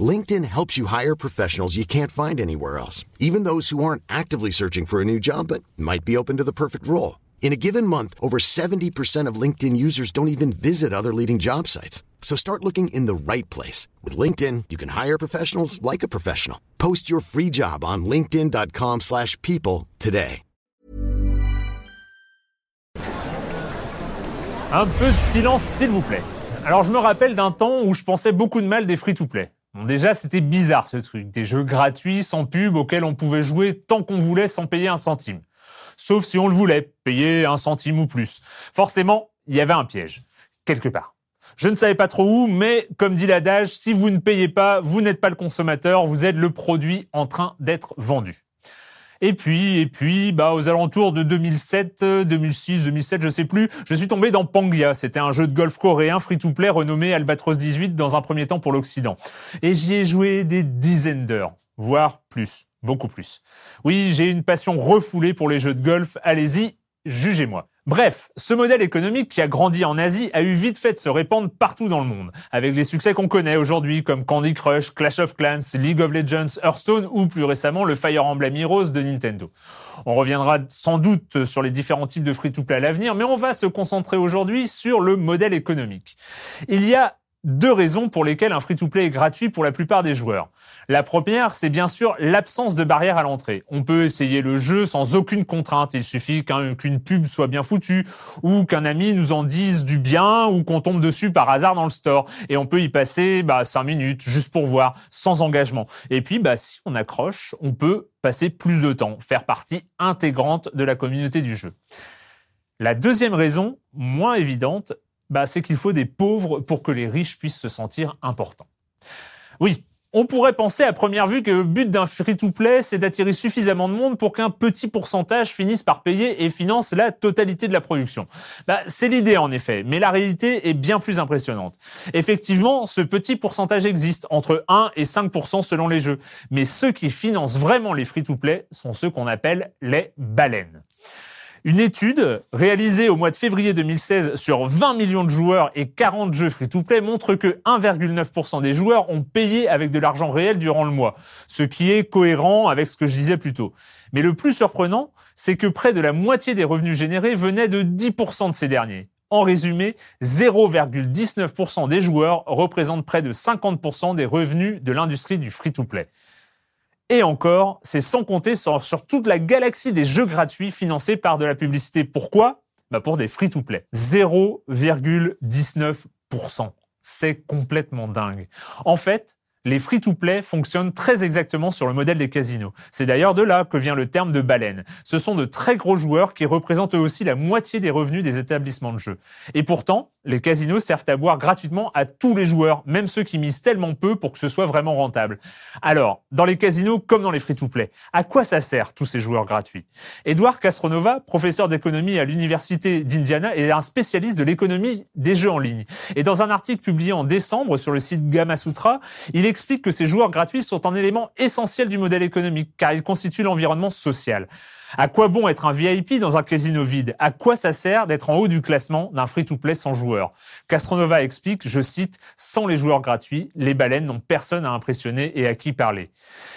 LinkedIn helps you hire professionals you can't find anywhere else, even those who aren't actively searching for a new job but might be open to the perfect role. In a given month, over 70% of LinkedIn users don't even visit other leading job sites. So start looking in the right place. With LinkedIn, you can hire professionals like a professional. Post your free job on linkedin.com slash people today. Un peu de silence, s'il vous plaît. Alors, je me rappelle d'un temps où je pensais beaucoup de mal des free-to-play. Déjà, c'était bizarre ce truc. Des jeux gratuits, sans pub, auxquels on pouvait jouer tant qu'on voulait sans payer un centime. Sauf si on le voulait, payer un centime ou plus. Forcément, il y avait un piège. Quelque part. Je ne savais pas trop où, mais comme dit l'adage, si vous ne payez pas, vous n'êtes pas le consommateur, vous êtes le produit en train d'être vendu. Et puis, et puis, bah, aux alentours de 2007, 2006, 2007, je sais plus, je suis tombé dans Pangia. C'était un jeu de golf coréen free-to-play renommé Albatros 18 dans un premier temps pour l'Occident. Et j'y ai joué des dizaines d'heures, voire plus, beaucoup plus. Oui, j'ai une passion refoulée pour les jeux de golf. Allez-y, jugez-moi. Bref, ce modèle économique qui a grandi en Asie a eu vite fait de se répandre partout dans le monde, avec les succès qu'on connaît aujourd'hui comme Candy Crush, Clash of Clans, League of Legends, Hearthstone ou plus récemment le Fire Emblem Heroes de Nintendo. On reviendra sans doute sur les différents types de free-to-play à l'avenir, mais on va se concentrer aujourd'hui sur le modèle économique. Il y a deux raisons pour lesquelles un free-to-play est gratuit pour la plupart des joueurs. La première, c'est bien sûr l'absence de barrière à l'entrée. On peut essayer le jeu sans aucune contrainte. Il suffit qu'une pub soit bien foutue, ou qu'un ami nous en dise du bien, ou qu'on tombe dessus par hasard dans le store. Et on peut y passer bah, 5 minutes, juste pour voir, sans engagement. Et puis, bah, si on accroche, on peut passer plus de temps, faire partie intégrante de la communauté du jeu. La deuxième raison, moins évidente, bah, c'est qu'il faut des pauvres pour que les riches puissent se sentir importants. Oui, on pourrait penser à première vue que le but d'un free-to-play, c'est d'attirer suffisamment de monde pour qu'un petit pourcentage finisse par payer et finance la totalité de la production. Bah, c'est l'idée en effet, mais la réalité est bien plus impressionnante. Effectivement, ce petit pourcentage existe, entre 1 et 5% selon les jeux, mais ceux qui financent vraiment les free-to-play sont ceux qu'on appelle les baleines. Une étude réalisée au mois de février 2016 sur 20 millions de joueurs et 40 jeux free-to-play montre que 1,9% des joueurs ont payé avec de l'argent réel durant le mois, ce qui est cohérent avec ce que je disais plus tôt. Mais le plus surprenant, c'est que près de la moitié des revenus générés venaient de 10% de ces derniers. En résumé, 0,19% des joueurs représentent près de 50% des revenus de l'industrie du free-to-play. Et encore, c'est sans compter sur, toute la galaxie des jeux gratuits financés par de la publicité. Pourquoi? Bah Pour des free-to-play. 0,19%. C'est complètement dingue. En fait, les free-to-play fonctionnent très exactement sur le modèle des casinos. C'est d'ailleurs de là que vient le terme de baleine. Ce sont de très gros joueurs qui représentent eux aussi la moitié des revenus des établissements de jeu. Et pourtant, les casinos servent à boire gratuitement à tous les joueurs, même ceux qui misent tellement peu pour que ce soit vraiment rentable. Alors, dans les casinos comme dans les free-to-play, à quoi ça sert tous ces joueurs gratuits? Edouard Castronova, professeur d'économie à l'université d'Indiana, est un spécialiste de l'économie des jeux en ligne. Et dans un article publié en décembre sur le site Gamasutra, il explique que ces joueurs gratuits sont un élément essentiel du modèle économique, car ils constituent l'environnement social. À quoi bon être un VIP dans un casino vide? À quoi ça sert d'être en haut du classement d'un free-to-play sans joueurs? Castronova explique, je cite, Sans les joueurs gratuits, les baleines n'ont personne à impressionner et à qui parler.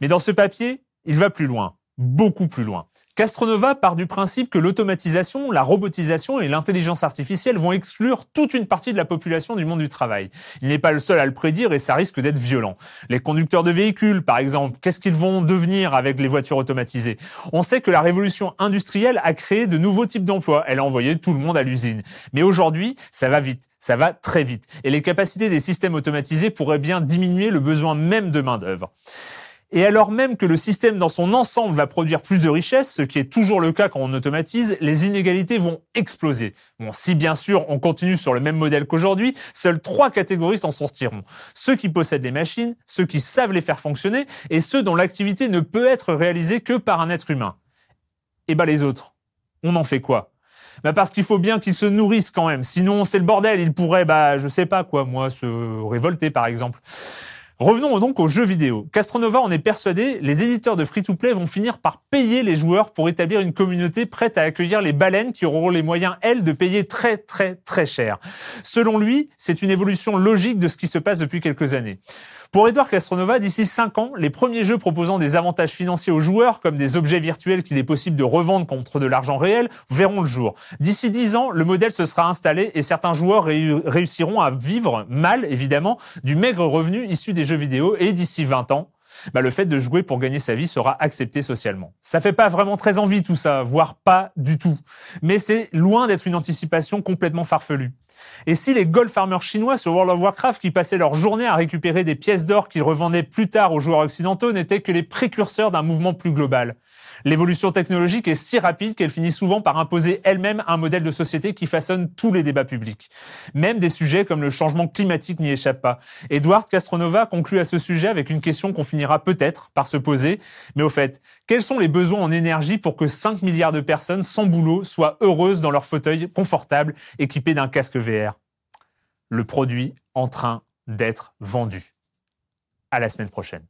Mais dans ce papier, il va plus loin, beaucoup plus loin. Castronova part du principe que l'automatisation, la robotisation et l'intelligence artificielle vont exclure toute une partie de la population du monde du travail. Il n'est pas le seul à le prédire et ça risque d'être violent. Les conducteurs de véhicules, par exemple, qu'est-ce qu'ils vont devenir avec les voitures automatisées? On sait que la révolution industrielle a créé de nouveaux types d'emplois. Elle a envoyé tout le monde à l'usine. Mais aujourd'hui, ça va vite, ça va très vite. Et les capacités des systèmes automatisés pourraient bien diminuer le besoin même de main-d'œuvre. Et alors même que le système dans son ensemble va produire plus de richesses, ce qui est toujours le cas quand on automatise, les inégalités vont exploser. Bon, si bien sûr on continue sur le même modèle qu'aujourd'hui, seules trois catégories s'en sortiront. Ceux qui possèdent les machines, ceux qui savent les faire fonctionner, et ceux dont l'activité ne peut être réalisée que par un être humain. Et bah les autres, on en fait quoi? Bah parce qu'il faut bien qu'ils se nourrissent quand même. Sinon, c'est le bordel. Ils pourraient, bah, je sais pas quoi, moi, se révolter, par exemple. Revenons donc aux jeux vidéo. Castronova en est persuadé, les éditeurs de free-to-play vont finir par payer les joueurs pour établir une communauté prête à accueillir les baleines qui auront les moyens, elles, de payer très très très cher. Selon lui, c'est une évolution logique de ce qui se passe depuis quelques années. Pour Edouard Castronova, d'ici 5 ans, les premiers jeux proposant des avantages financiers aux joueurs, comme des objets virtuels qu'il est possible de revendre contre de l'argent réel, verront le jour. D'ici 10 ans, le modèle se sera installé et certains joueurs réussiront à vivre, mal évidemment, du maigre revenu issu des jeux vidéo. Et d'ici 20 ans, bah, le fait de jouer pour gagner sa vie sera accepté socialement. Ça fait pas vraiment très envie tout ça, voire pas du tout. Mais c'est loin d'être une anticipation complètement farfelue. Et si les gold farmers chinois sur World of Warcraft qui passaient leur journée à récupérer des pièces d'or qu'ils revendaient plus tard aux joueurs occidentaux n'étaient que les précurseurs d'un mouvement plus global L'évolution technologique est si rapide qu'elle finit souvent par imposer elle-même un modèle de société qui façonne tous les débats publics. Même des sujets comme le changement climatique n'y échappent pas. Edward Castronova conclut à ce sujet avec une question qu'on finira peut-être par se poser. Mais au fait, quels sont les besoins en énergie pour que 5 milliards de personnes sans boulot soient heureuses dans leur fauteuil confortable équipés d'un casque VR Le produit en train d'être vendu. À la semaine prochaine.